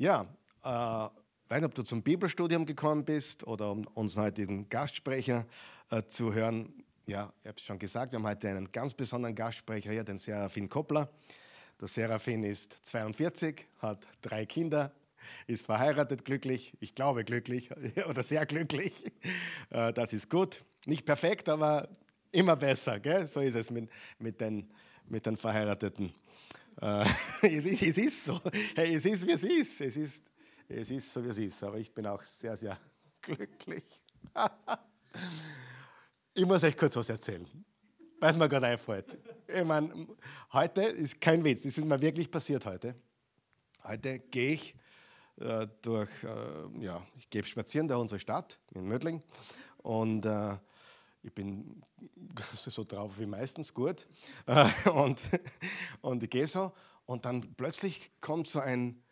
Ja, äh, weiß nicht, ob du zum Bibelstudium gekommen bist oder um unseren heutigen Gastsprecher äh, zu hören. Ja, ich habe es schon gesagt, wir haben heute einen ganz besonderen Gastsprecher hier, den Serafin Koppler. Der Serafin ist 42, hat drei Kinder, ist verheiratet, glücklich, ich glaube glücklich oder sehr glücklich. Äh, das ist gut. Nicht perfekt, aber immer besser. Gell? So ist es mit, mit, den, mit den Verheirateten. Äh, es, ist, es ist so. Hey, es ist, wie es ist. Es ist, es ist so, wie es ist. Aber ich bin auch sehr, sehr glücklich. ich muss euch kurz was erzählen, weil es mir gerade einfällt. Ich meine, heute ist kein Witz, das ist mir wirklich passiert heute. Heute gehe ich äh, durch, äh, ja, ich gehe spazieren durch unsere Stadt in Mödling und äh, ich bin so drauf wie meistens gut. und, und ich gehe so und dann plötzlich kommt so ein,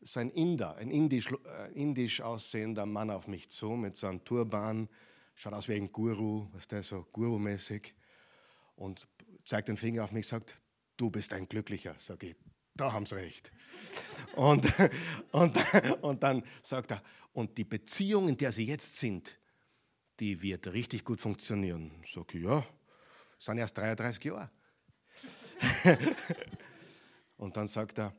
so ein Inder, ein indisch, äh, indisch aussehender Mann auf mich zu mit so einem Turban, schaut aus wie ein Guru, was der so Guru-mäßig und zeigt den Finger auf mich, sagt, du bist ein Glücklicher. Sag ich, da haben sie recht. und, und, und dann sagt er, und die Beziehung, in der sie jetzt sind, die wird richtig gut funktionieren. Sag ich, ja, sind erst 33 Jahre. und dann sagt er,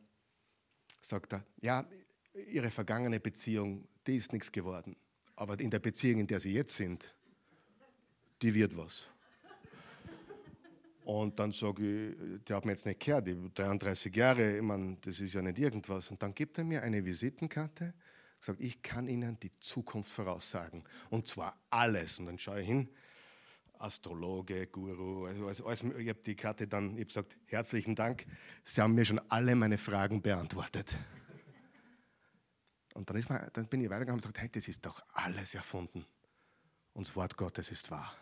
sagt er, ja, ihre vergangene Beziehung, die ist nichts geworden. Aber in der Beziehung, in der sie jetzt sind, die wird was. Und dann sage ich, die mir jetzt nicht gehört, die 33 Jahre, ich meine, das ist ja nicht irgendwas. Und dann gibt er mir eine Visitenkarte gesagt, ich kann Ihnen die Zukunft voraussagen. Und zwar alles. Und dann schaue ich hin, Astrologe, Guru, also, also alles, ich habe die Karte dann, ich habe gesagt, herzlichen Dank, Sie haben mir schon alle meine Fragen beantwortet. Und dann, ist man, dann bin ich weitergegangen und gesagt, hey, das ist doch alles erfunden. Und das Wort Gottes ist wahr.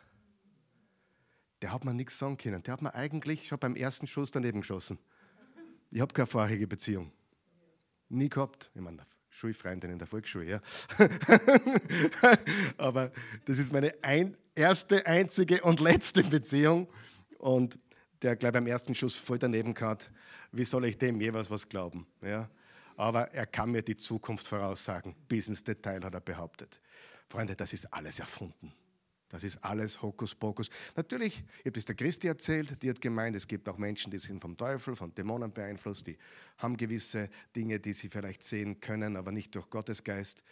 Der hat mir nichts sagen können. Der hat mir eigentlich schon beim ersten Schuss daneben geschossen. Ich habe keine vorherige Beziehung. Nie gehabt. Ich meine, Schulfreundin in der Volksschule, ja. Aber das ist meine ein, erste, einzige und letzte Beziehung. Und der gleich beim ersten Schuss voll daneben hat, wie soll ich dem jeweils was glauben? Ja? Aber er kann mir die Zukunft voraussagen. Bis ins Detail hat er behauptet. Freunde, das ist alles erfunden. Das ist alles Hokuspokus. Natürlich, ich habe das der Christi erzählt, die hat gemeint, es gibt auch Menschen, die sind vom Teufel, von Dämonen beeinflusst, die haben gewisse Dinge, die sie vielleicht sehen können, aber nicht durch Gottes Geist.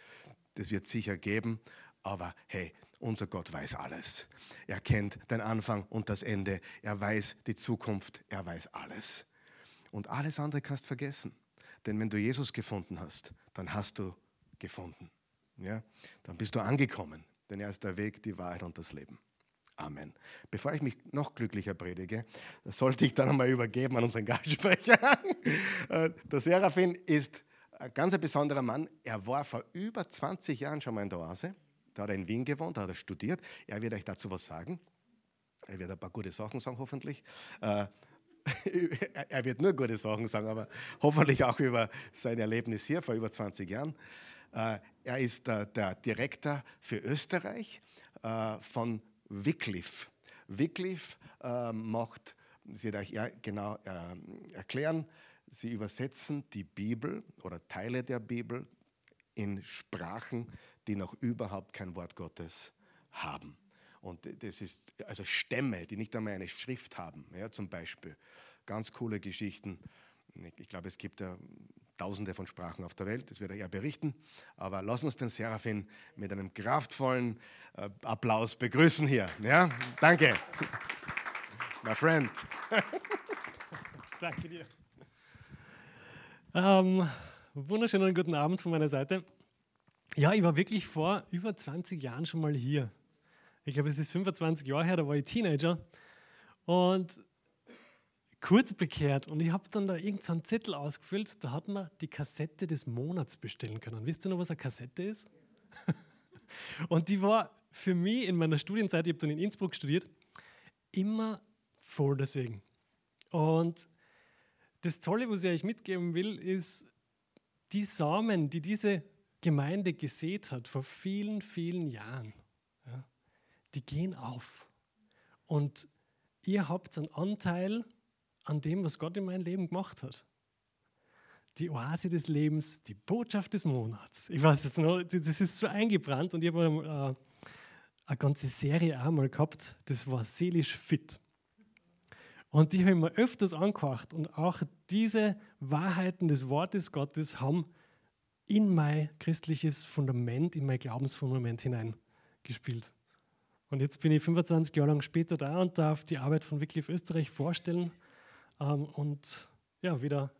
Das wird sicher geben, aber hey, unser Gott weiß alles. Er kennt den Anfang und das Ende. Er weiß die Zukunft. Er weiß alles. Und alles andere kannst vergessen. Denn wenn du Jesus gefunden hast, dann hast du gefunden. Ja? Dann bist du angekommen denn er ist der Weg, die Wahrheit und das Leben. Amen. Bevor ich mich noch glücklicher predige, sollte ich dann einmal übergeben an unseren Gastsprecher. Äh, der Seraphin ist ein ganz besonderer Mann. Er war vor über 20 Jahren schon mal in der Oase. Da hat er in Wien gewohnt, da hat er studiert. Er wird euch dazu was sagen. Er wird ein paar gute Sachen sagen, hoffentlich. Äh, er wird nur gute Sachen sagen, aber hoffentlich auch über sein Erlebnis hier vor über 20 Jahren. Äh, er ist der Direktor für Österreich äh, von Wycliffe. Wycliffe äh, macht, das wird euch genau erklären, sie übersetzen die Bibel oder Teile der Bibel in Sprachen, die noch überhaupt kein Wort Gottes haben. Und das ist also Stämme, die nicht einmal eine Schrift haben, ja, zum Beispiel. Ganz coole Geschichten. Ich glaube, es gibt ja tausende von Sprachen auf der Welt, das wird er berichten. Aber lass uns den Seraphin mit einem kraftvollen äh, Applaus begrüßen hier. Ja? Danke. My friend. Danke dir. Ähm, wunderschönen guten Abend von meiner Seite. Ja, ich war wirklich vor über 20 Jahren schon mal hier. Ich glaube, es ist 25 Jahre her, da war ich Teenager. Und kurz bekehrt und ich habe dann da irgendeinen so Zettel ausgefüllt, da hat man die Kassette des Monats bestellen können. Wisst ihr noch, was eine Kassette ist? und die war für mich in meiner Studienzeit, ich habe dann in Innsbruck studiert, immer voll deswegen. Und das Tolle, was ich euch mitgeben will, ist, die Samen, die diese Gemeinde gesät hat vor vielen, vielen Jahren, ja, die gehen auf. Und ihr habt einen Anteil an dem, was Gott in meinem Leben gemacht hat. die Oase des Lebens, die Botschaft des Monats. Ich weiß jetzt noch, das ist so eingebrannt und ich habe äh, eine ganze Serie einmal gehabt, das war seelisch fit. Und die habe ich mir öfters angehört und auch diese Wahrheiten des Wortes Gottes haben in mein christliches Fundament, in mein Glaubensfundament hineingespielt. Und jetzt bin ich 25 Jahre lang später da und darf die Arbeit von Wycliffe Österreich vorstellen. Ähm, und ja, wie der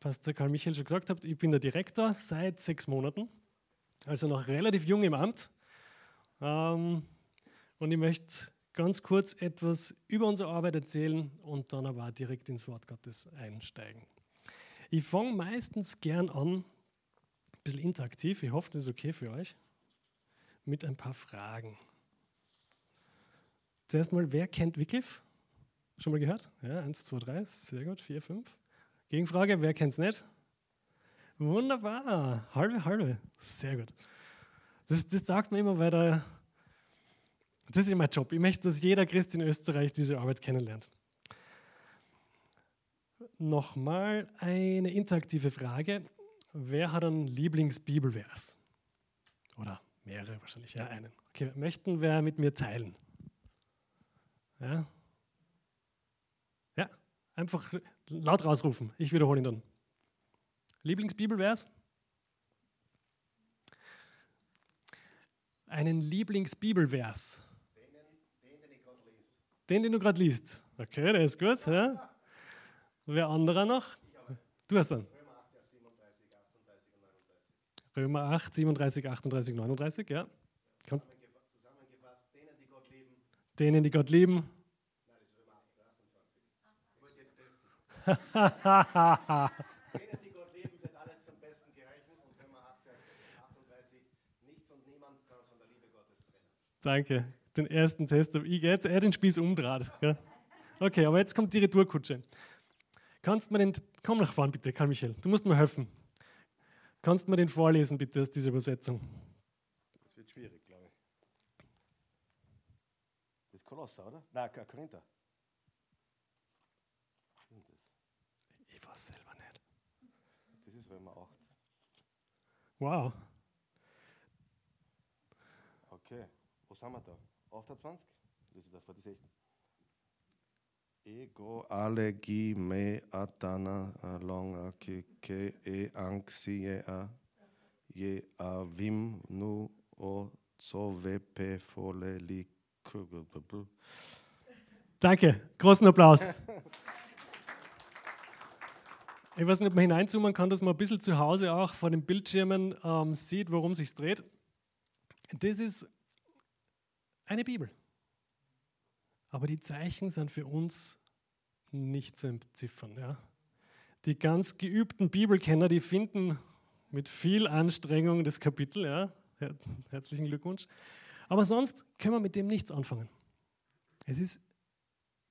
Pastor Karl Michael schon gesagt hat, ich bin der Direktor seit sechs Monaten, also noch relativ jung im Amt. Ähm, und ich möchte ganz kurz etwas über unsere Arbeit erzählen und dann aber auch direkt ins Wort Gottes einsteigen. Ich fange meistens gern an, ein bisschen interaktiv, ich hoffe, das ist okay für euch, mit ein paar Fragen. Zuerst mal, wer kennt Wycliffe? Schon mal gehört? Ja, eins, zwei, drei, sehr gut, vier, fünf. Gegenfrage, wer kennt es nicht? Wunderbar, halbe, halbe, sehr gut. Das, das sagt man immer, weil da, das ist mein Job. Ich möchte, dass jeder Christ in Österreich diese Arbeit kennenlernt. Nochmal eine interaktive Frage. Wer hat einen Lieblingsbibelvers? Oder mehrere wahrscheinlich, ja, einen. Okay, möchten wer mit mir teilen? Ja? Einfach laut rausrufen. Ich wiederhole ihn dann. Lieblingsbibelvers? Einen Lieblingsbibelvers? Den, den, du gerade liest. Okay, der ist gut. Ja. Wer anderer noch? Du hast dann. Römer 8, 37, 38, 39, ja. Denen, die Gott lieben. Nein, das Danke. Den ersten Test habe ich jetzt er den Spieß umdraht. Okay, aber jetzt kommt die Retourkutsche. Kannst du mir den, komm nach vorne bitte, Karl Michael, du musst mir helfen. Kannst du mir den vorlesen bitte aus dieser Übersetzung? Kolosser, oder? Nein, Korinther. Ich weiß selber nicht. Das ist Römer 8. Wow. Okay, wo sind wir da? 28? Das ist da vor die 16. Ego alegi me atana longa ke ke e anxie a ye avim nu o so vepe fole lik Danke, großen Applaus. Ich weiß nicht, ob man hineinzoomen kann, dass man ein bisschen zu Hause auch vor den Bildschirmen ähm, sieht, worum es sich dreht. Das ist eine Bibel. Aber die Zeichen sind für uns nicht zu entziffern. Ja? Die ganz geübten Bibelkenner, die finden mit viel Anstrengung das Kapitel. Ja? Herzlichen Glückwunsch. Aber sonst können wir mit dem nichts anfangen. Es ist,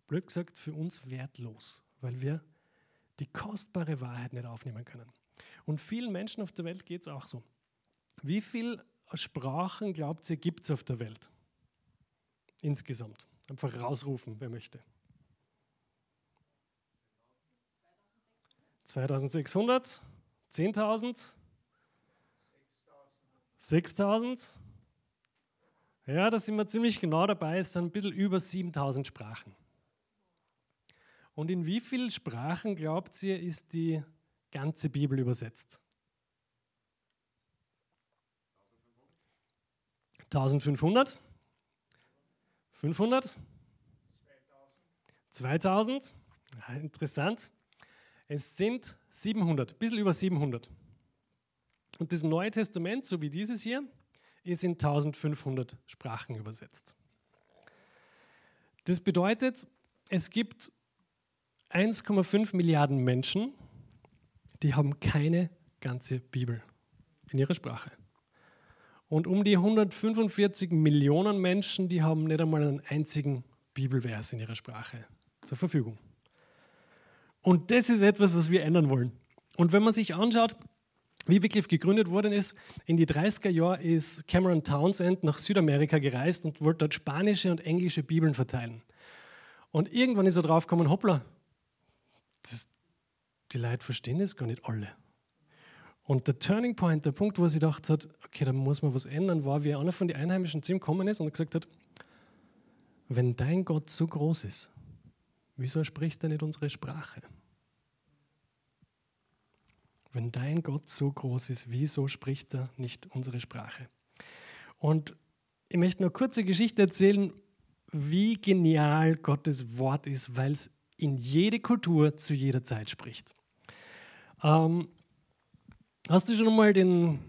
blöd gesagt, für uns wertlos, weil wir die kostbare Wahrheit nicht aufnehmen können. Und vielen Menschen auf der Welt geht es auch so. Wie viele Sprachen, glaubt ihr, gibt es auf der Welt? Insgesamt. Einfach rausrufen, wer möchte. 2600? 10.000? 6000? Ja, da sind wir ziemlich genau dabei. Es sind ein bisschen über 7000 Sprachen. Und in wie vielen Sprachen, glaubt ihr, ist die ganze Bibel übersetzt? 1500? 500? 2000? Ja, interessant. Es sind 700, ein bisschen über 700. Und das Neue Testament, so wie dieses hier, ist in 1500 Sprachen übersetzt. Das bedeutet, es gibt 1,5 Milliarden Menschen, die haben keine ganze Bibel in ihrer Sprache. Und um die 145 Millionen Menschen, die haben nicht einmal einen einzigen Bibelvers in ihrer Sprache zur Verfügung. Und das ist etwas, was wir ändern wollen. Und wenn man sich anschaut, wie Wycliffe gegründet worden ist, in die 30er Jahre ist Cameron Townsend nach Südamerika gereist und wollte dort spanische und englische Bibeln verteilen. Und irgendwann ist er drauf gekommen, hoppla, das, die Leute verstehen das gar nicht alle. Und der Turning Point, der Punkt, wo sich gedacht hat, okay, da muss man was ändern, war, wie einer von den Einheimischen zu ihm gekommen ist und gesagt hat, wenn dein Gott so groß ist, wieso spricht er nicht unsere Sprache? Wenn dein Gott so groß ist, wieso spricht er nicht unsere Sprache? Und ich möchte eine kurze Geschichte erzählen, wie genial Gottes Wort ist, weil es in jede Kultur zu jeder Zeit spricht. Ähm, hast du schon mal den,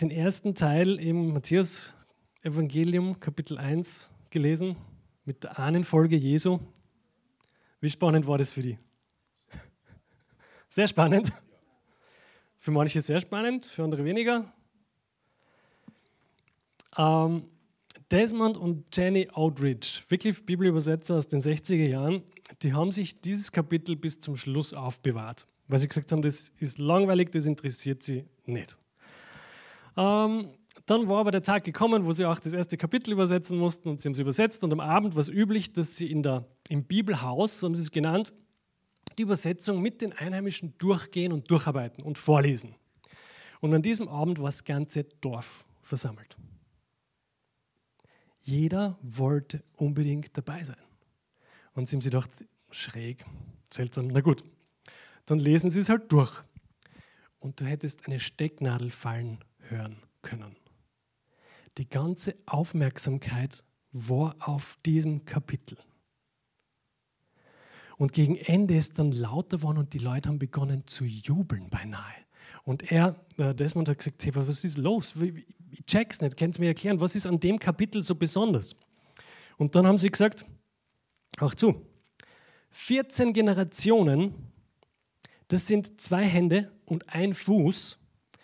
den ersten Teil im Matthäus-Evangelium, Kapitel 1, gelesen mit der Ahnenfolge Jesu? Wie spannend war das für dich? Sehr spannend. Für manche sehr spannend, für andere weniger. Ähm, Desmond und Jenny Outridge, wirklich Bibelübersetzer aus den 60er Jahren, die haben sich dieses Kapitel bis zum Schluss aufbewahrt, weil sie gesagt haben, das ist langweilig, das interessiert sie nicht. Ähm, dann war aber der Tag gekommen, wo sie auch das erste Kapitel übersetzen mussten und sie haben es übersetzt und am Abend war es üblich, dass sie in der, im Bibelhaus, so haben sie es genannt, die Übersetzung mit den Einheimischen durchgehen und durcharbeiten und vorlesen. Und an diesem Abend war das ganze Dorf versammelt. Jeder wollte unbedingt dabei sein. Und sie haben sich gedacht, schräg, seltsam, na gut, dann lesen sie es halt durch. Und du hättest eine Stecknadel fallen hören können. Die ganze Aufmerksamkeit war auf diesem Kapitel. Und gegen Ende ist dann lauter geworden und die Leute haben begonnen zu jubeln beinahe. Und er, äh, Desmond hat gesagt, hey, was ist los? Ich check's nicht, kannst du mir erklären, was ist an dem Kapitel so besonders? Und dann haben sie gesagt, ach zu, 14 Generationen, das sind zwei Hände und ein Fuß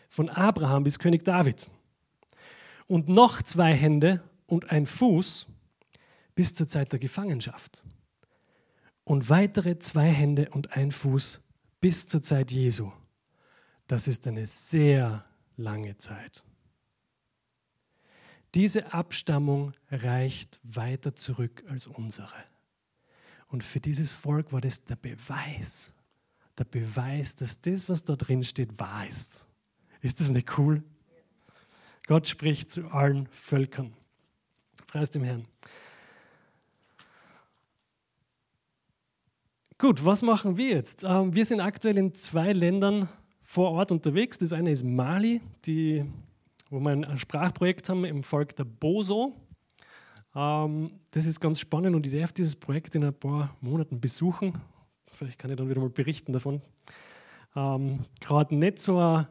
von Abraham bis König David. Und noch zwei Hände und ein Fuß bis zur Zeit der Gefangenschaft. Und weitere zwei Hände und ein Fuß bis zur Zeit Jesu. Das ist eine sehr lange Zeit. Diese Abstammung reicht weiter zurück als unsere. Und für dieses Volk war das der Beweis, der Beweis, dass das, was da drin steht, wahr ist. Ist das nicht cool? Gott spricht zu allen Völkern. Preis dem Herrn. Gut, was machen wir jetzt? Ähm, wir sind aktuell in zwei Ländern vor Ort unterwegs. Das eine ist Mali, die, wo wir ein Sprachprojekt haben im Volk der Boso. Ähm, das ist ganz spannend und ich darf dieses Projekt in ein paar Monaten besuchen. Vielleicht kann ich dann wieder mal berichten davon. Ähm, Gerade nicht so ein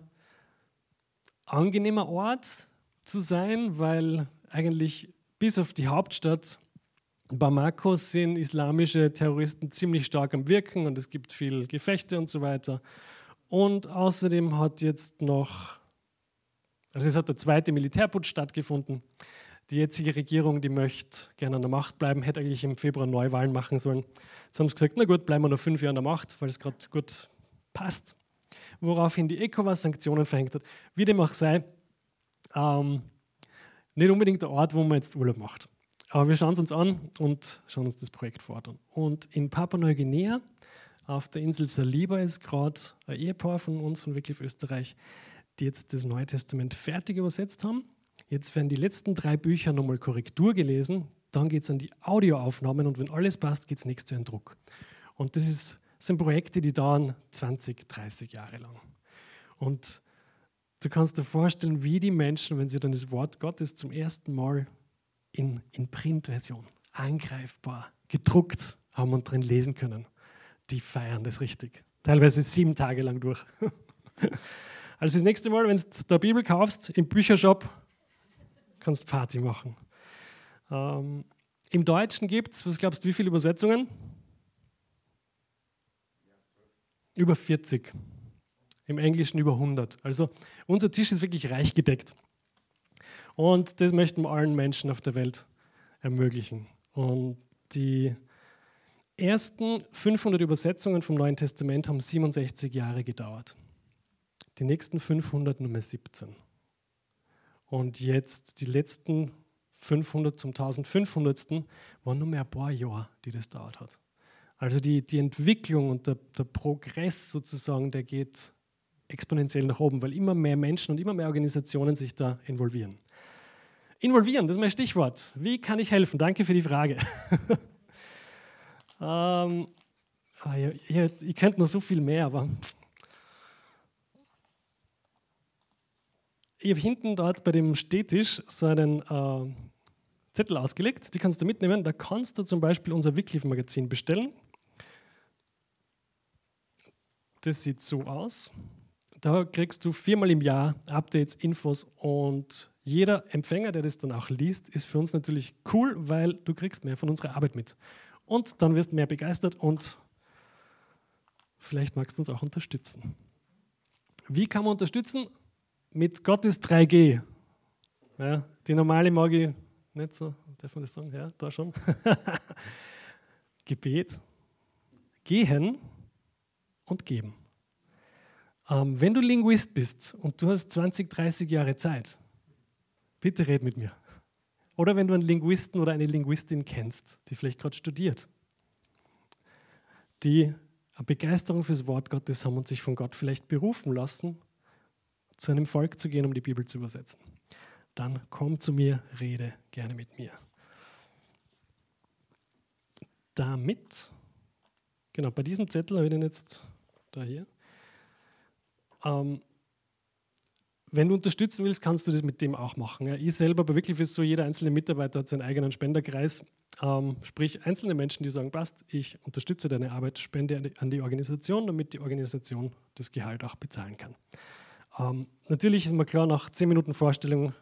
angenehmer Ort zu sein, weil eigentlich bis auf die Hauptstadt Bamako sind islamische Terroristen ziemlich stark am Wirken und es gibt viel Gefechte und so weiter. Und außerdem hat jetzt noch, also es hat der zweite Militärputsch stattgefunden. Die jetzige Regierung, die möchte gerne an der Macht bleiben, hätte eigentlich im Februar Neuwahlen machen sollen. Jetzt haben sie gesagt, na gut, bleiben wir noch fünf Jahre an der Macht, weil es gerade gut passt. Woraufhin die ECOWAS Sanktionen verhängt hat. Wie dem auch sei, ähm, nicht unbedingt der Ort, wo man jetzt Urlaub macht. Aber wir schauen es uns an und schauen uns das Projekt vor. Und in Papua-Neuguinea auf der Insel Saliba ist gerade ein Ehepaar von uns von Wycliffe Österreich, die jetzt das Neue Testament fertig übersetzt haben. Jetzt werden die letzten drei Bücher nochmal Korrektur gelesen, dann geht es an die Audioaufnahmen und wenn alles passt, geht es nächstes Jahr in Druck. Und das, ist, das sind Projekte, die dauern 20, 30 Jahre lang. Und du kannst dir vorstellen, wie die Menschen, wenn sie dann das Wort Gottes zum ersten Mal in, in Printversion angreifbar gedruckt haben und drin lesen können die feiern das richtig. Teilweise sieben Tage lang durch. Also das nächste Mal, wenn du der Bibel kaufst, im Büchershop, kannst du Party machen. Ähm, Im Deutschen gibt es, was glaubst du, wie viele Übersetzungen? Über 40. Im Englischen über 100. Also unser Tisch ist wirklich reich gedeckt. Und das möchten wir allen Menschen auf der Welt ermöglichen. Und die ersten 500 Übersetzungen vom Neuen Testament haben 67 Jahre gedauert. Die nächsten 500 Nummer 17. Und jetzt die letzten 500 zum 1500. waren nur mehr ein paar Jahre, die das dauert hat. Also die, die Entwicklung und der, der Progress sozusagen, der geht exponentiell nach oben, weil immer mehr Menschen und immer mehr Organisationen sich da involvieren. Involvieren, das ist mein Stichwort. Wie kann ich helfen? Danke für die Frage. ähm, ah, ihr, ihr, ihr könnt noch so viel mehr, aber ich habe hinten dort bei dem Stehtisch so einen äh, Zettel ausgelegt, die kannst du mitnehmen. Da kannst du zum Beispiel unser Wycliffe-Magazin bestellen. Das sieht so aus. Da kriegst du viermal im Jahr Updates, Infos und jeder Empfänger, der das dann auch liest, ist für uns natürlich cool, weil du kriegst mehr von unserer Arbeit mit. Und dann wirst du mehr begeistert und vielleicht magst du uns auch unterstützen. Wie kann man unterstützen? Mit Gottes 3G. Ja, die normale mag ich nicht so, darf man das sagen? Ja, da schon. Gebet, gehen und geben. Ähm, wenn du Linguist bist und du hast 20, 30 Jahre Zeit, bitte red mit mir. Oder wenn du einen Linguisten oder eine Linguistin kennst, die vielleicht gerade studiert, die eine Begeisterung fürs Wort Gottes haben und sich von Gott vielleicht berufen lassen, zu einem Volk zu gehen, um die Bibel zu übersetzen. Dann komm zu mir, rede gerne mit mir. Damit, genau, bei diesem Zettel habe ich den jetzt da hier. Ähm, wenn du unterstützen willst, kannst du das mit dem auch machen. Ich selber, aber wirklich ist so, jeder einzelne Mitarbeiter hat seinen eigenen Spenderkreis. Ähm, sprich, einzelne Menschen, die sagen, passt, ich unterstütze deine Arbeit, spende an die Organisation, damit die Organisation das Gehalt auch bezahlen kann. Ähm, natürlich ist mir klar, nach 10 Minuten Vorstellung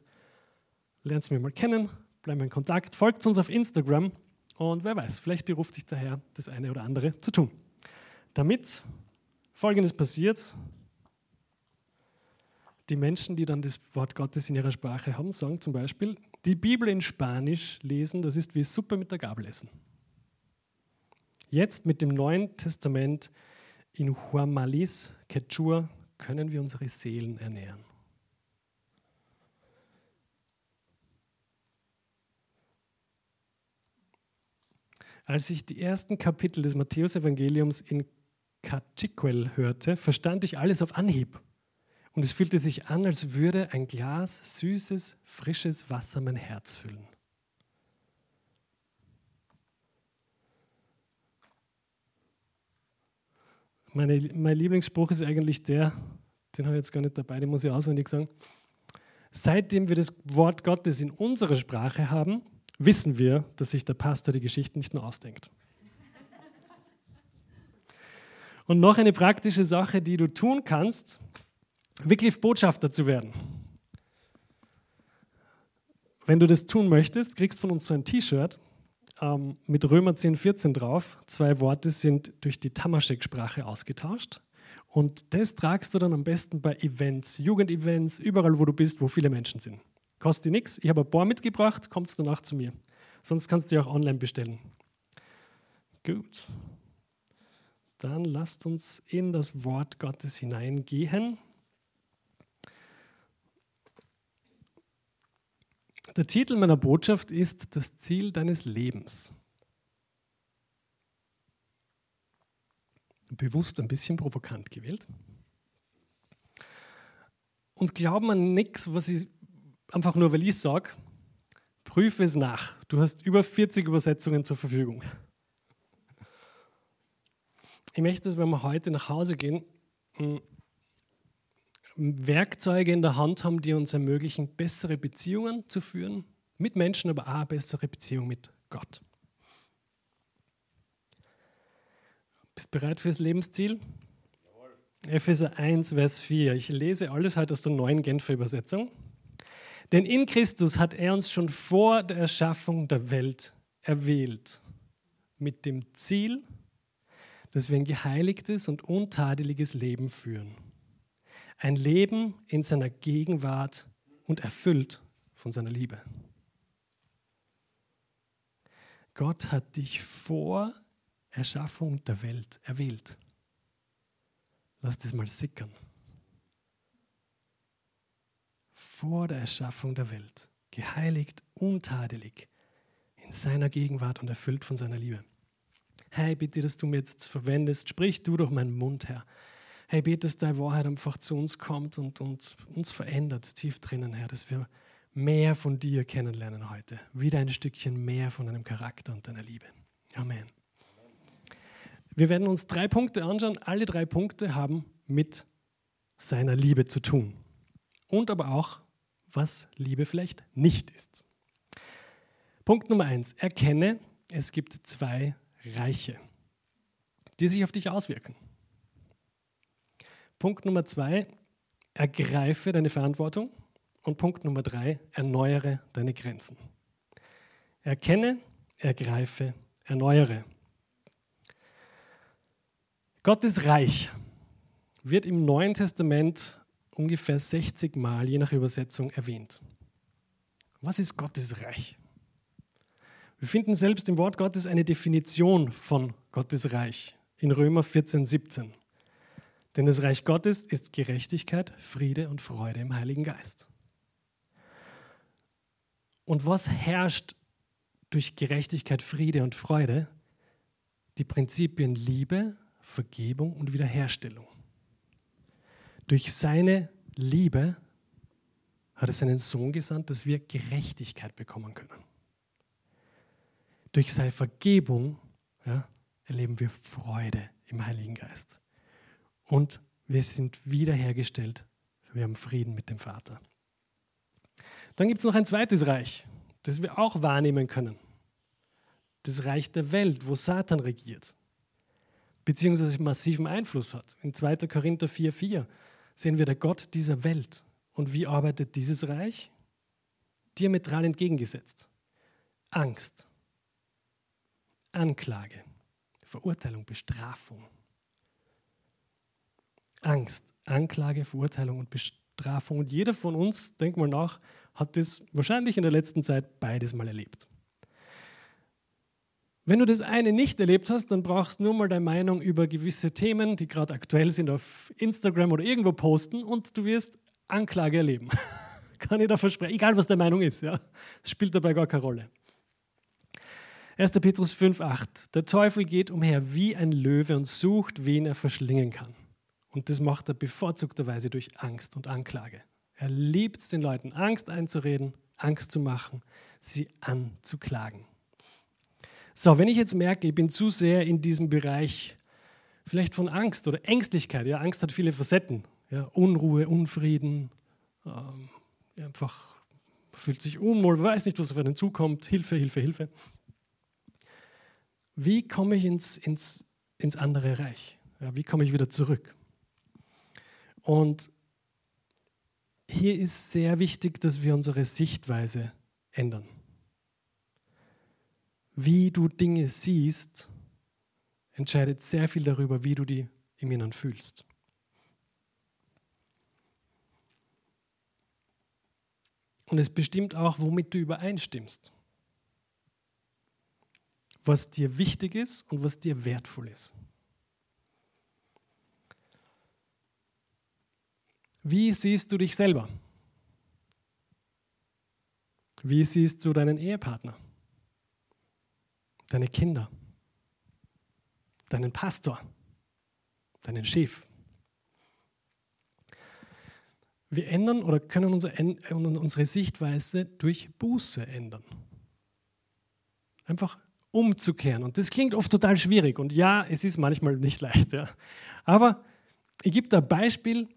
lernt mich mal kennen, bleiben in Kontakt, folgt uns auf Instagram und wer weiß, vielleicht beruft sich daher das eine oder andere zu tun. Damit Folgendes passiert, die Menschen, die dann das Wort Gottes in ihrer Sprache haben, sagen zum Beispiel, die Bibel in Spanisch lesen, das ist wie Suppe mit der Gabel essen. Jetzt mit dem Neuen Testament in Huamalis, Quechua, können wir unsere Seelen ernähren. Als ich die ersten Kapitel des Matthäusevangeliums in Cachiquel hörte, verstand ich alles auf Anhieb. Und es fühlte sich an, als würde ein Glas süßes, frisches Wasser mein Herz füllen. Meine, mein Lieblingsspruch ist eigentlich der, den habe ich jetzt gar nicht dabei, den muss ich auswendig sagen. Seitdem wir das Wort Gottes in unserer Sprache haben, wissen wir, dass sich der Pastor die Geschichte nicht nur ausdenkt. Und noch eine praktische Sache, die du tun kannst, wirklich Botschafter zu werden. Wenn du das tun möchtest, kriegst von uns so ein T-Shirt ähm, mit Römer 10, 14 drauf. Zwei Worte sind durch die Tamaschek-Sprache ausgetauscht. Und das tragst du dann am besten bei Events, Jugendevents, überall, wo du bist, wo viele Menschen sind. Kostet nichts. Ich habe ein paar mitgebracht, kommst danach zu mir. Sonst kannst du auch online bestellen. Gut. Dann lasst uns in das Wort Gottes hineingehen. Der Titel meiner Botschaft ist Das Ziel deines Lebens. Bewusst ein bisschen provokant gewählt. Und glauben an nichts, was ich einfach nur, weil ich sage, prüfe es nach. Du hast über 40 Übersetzungen zur Verfügung. Ich möchte, dass wenn wir heute nach Hause gehen, Werkzeuge in der Hand haben, die uns ermöglichen, bessere Beziehungen zu führen mit Menschen, aber auch eine bessere Beziehung mit Gott. Bist du bereit fürs Lebensziel? Jawohl. Epheser 1, Vers 4. Ich lese alles heute aus der neuen Genfer Übersetzung. Denn in Christus hat er uns schon vor der Erschaffung der Welt erwählt, mit dem Ziel, dass wir ein geheiligtes und untadeliges Leben führen. Ein Leben in seiner Gegenwart und erfüllt von seiner Liebe. Gott hat dich vor Erschaffung der Welt erwählt. Lass das mal sickern. Vor der Erschaffung der Welt, geheiligt, untadelig, in seiner Gegenwart und erfüllt von seiner Liebe. Herr, bitte, dass du mir jetzt verwendest, sprich du durch meinen Mund, Herr Hey, bete, dass deine Wahrheit einfach zu uns kommt und, und uns verändert, tief drinnen, Herr, dass wir mehr von dir kennenlernen heute. Wieder ein Stückchen mehr von deinem Charakter und deiner Liebe. Amen. Wir werden uns drei Punkte anschauen. Alle drei Punkte haben mit seiner Liebe zu tun. Und aber auch, was Liebe vielleicht nicht ist. Punkt Nummer eins. Erkenne, es gibt zwei Reiche, die sich auf dich auswirken. Punkt Nummer zwei. Ergreife deine Verantwortung und Punkt Nummer drei, erneuere deine Grenzen. Erkenne, ergreife, erneuere. Gottes Reich wird im Neuen Testament ungefähr 60 Mal, je nach Übersetzung, erwähnt. Was ist Gottes Reich? Wir finden selbst im Wort Gottes eine Definition von Gottes Reich in Römer 14, 17. Denn das Reich Gottes ist Gerechtigkeit, Friede und Freude im Heiligen Geist. Und was herrscht durch Gerechtigkeit, Friede und Freude? Die Prinzipien Liebe, Vergebung und Wiederherstellung. Durch seine Liebe hat er seinen Sohn gesandt, dass wir Gerechtigkeit bekommen können. Durch seine Vergebung ja, erleben wir Freude im Heiligen Geist. Und wir sind wiederhergestellt. Wir haben Frieden mit dem Vater. Dann gibt es noch ein zweites Reich, das wir auch wahrnehmen können. Das Reich der Welt, wo Satan regiert, beziehungsweise massiven Einfluss hat. In 2. Korinther 4,4 sehen wir der Gott dieser Welt. Und wie arbeitet dieses Reich? Diametral entgegengesetzt. Angst, Anklage, Verurteilung, Bestrafung. Angst, Anklage, Verurteilung und Bestrafung. Und jeder von uns, denk mal nach, hat das wahrscheinlich in der letzten Zeit beides mal erlebt. Wenn du das eine nicht erlebt hast, dann brauchst du nur mal deine Meinung über gewisse Themen, die gerade aktuell sind, auf Instagram oder irgendwo posten und du wirst Anklage erleben. Kann ich da versprechen, egal was deine Meinung ist. Ja? Das spielt dabei gar keine Rolle. 1. Petrus 5,8 Der Teufel geht umher wie ein Löwe und sucht, wen er verschlingen kann. Und das macht er bevorzugterweise durch Angst und Anklage. Er liebt es den Leuten, Angst einzureden, Angst zu machen, sie anzuklagen. So, wenn ich jetzt merke, ich bin zu sehr in diesem Bereich vielleicht von Angst oder Ängstlichkeit, ja, Angst hat viele Facetten, ja, Unruhe, Unfrieden, ähm, einfach fühlt sich unwohl, weiß nicht, was auf einen zukommt, Hilfe, Hilfe, Hilfe. Wie komme ich ins, ins, ins andere Reich? Ja, wie komme ich wieder zurück? Und hier ist sehr wichtig, dass wir unsere Sichtweise ändern. Wie du Dinge siehst, entscheidet sehr viel darüber, wie du die im Inneren fühlst. Und es bestimmt auch, womit du übereinstimmst. Was dir wichtig ist und was dir wertvoll ist. Wie siehst du dich selber? Wie siehst du deinen Ehepartner? Deine Kinder? Deinen Pastor? Deinen Chef? Wir ändern oder können unsere Sichtweise durch Buße ändern. Einfach umzukehren. Und das klingt oft total schwierig. Und ja, es ist manchmal nicht leicht. Ja. Aber ich gebe da ein Beispiel,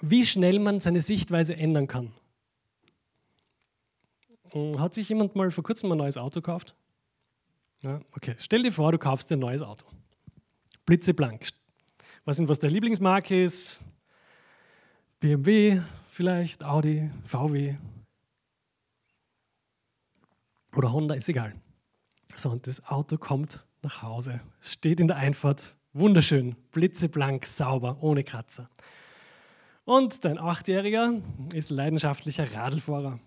wie schnell man seine Sichtweise ändern kann. Hm, hat sich jemand mal vor kurzem ein neues Auto gekauft? Ja, okay, stell dir vor, du kaufst ein neues Auto. Blitzeblank. Was nicht, was deine Lieblingsmarke ist? BMW vielleicht, Audi, VW oder Honda, ist egal. So, und das Auto kommt nach Hause. Es steht in der Einfahrt, wunderschön, blitzeblank, sauber, ohne Kratzer. Und dein Achtjähriger ist leidenschaftlicher Radlfahrer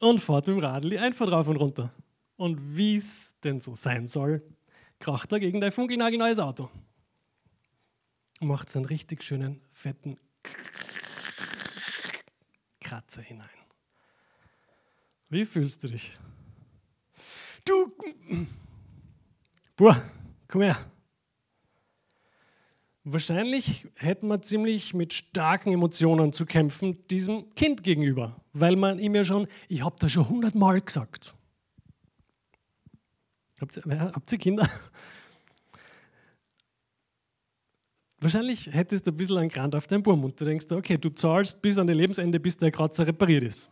und fährt mit dem Radl die Einfahrt rauf und runter. Und wie es denn so sein soll, kracht er gegen dein funkelnagelneues Auto. Und macht so einen richtig schönen, fetten Kratzer hinein. Wie fühlst du dich? Du, boah, komm her. Wahrscheinlich hätten wir ziemlich mit starken Emotionen zu kämpfen diesem Kind gegenüber, weil man ihm ja schon, ich habe das schon hundertmal gesagt. Habt ihr, habt ihr Kinder? Wahrscheinlich hättest du ein bisschen einen Grant auf deinen Baum und du denkst, okay, du zahlst bis an dein Lebensende, bis der Kratzer repariert ist.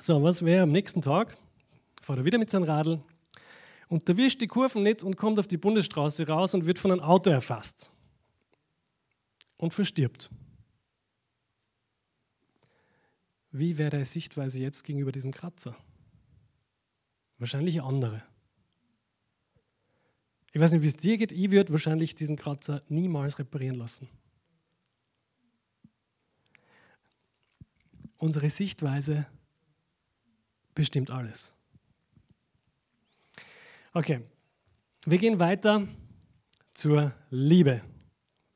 So, was wäre am nächsten Tag? Fahrt er wieder mit seinem Radl und erwischt die Kurven nicht und kommt auf die Bundesstraße raus und wird von einem Auto erfasst und verstirbt. Wie wäre deine Sichtweise jetzt gegenüber diesem Kratzer? Wahrscheinlich andere. Ich weiß nicht, wie es dir geht. Ich würde wahrscheinlich diesen Kratzer niemals reparieren lassen. Unsere Sichtweise bestimmt alles. Okay, wir gehen weiter zur Liebe.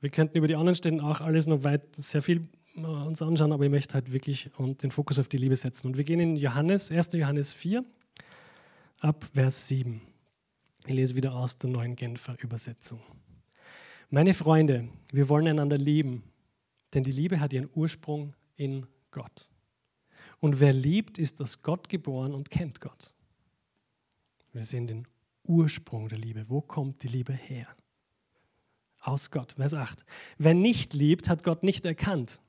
Wir könnten über die anderen Stellen auch alles noch weit, sehr viel äh, uns anschauen, aber ich möchte halt wirklich den Fokus auf die Liebe setzen. Und wir gehen in Johannes, 1. Johannes 4, ab Vers 7. Ich lese wieder aus der neuen Genfer Übersetzung. Meine Freunde, wir wollen einander lieben, denn die Liebe hat ihren Ursprung in Gott. Und wer liebt, ist aus Gott geboren und kennt Gott. Wir sehen den Ursprung der Liebe. Wo kommt die Liebe her? Aus Gott. Vers 8. Wer nicht liebt, hat Gott nicht erkannt,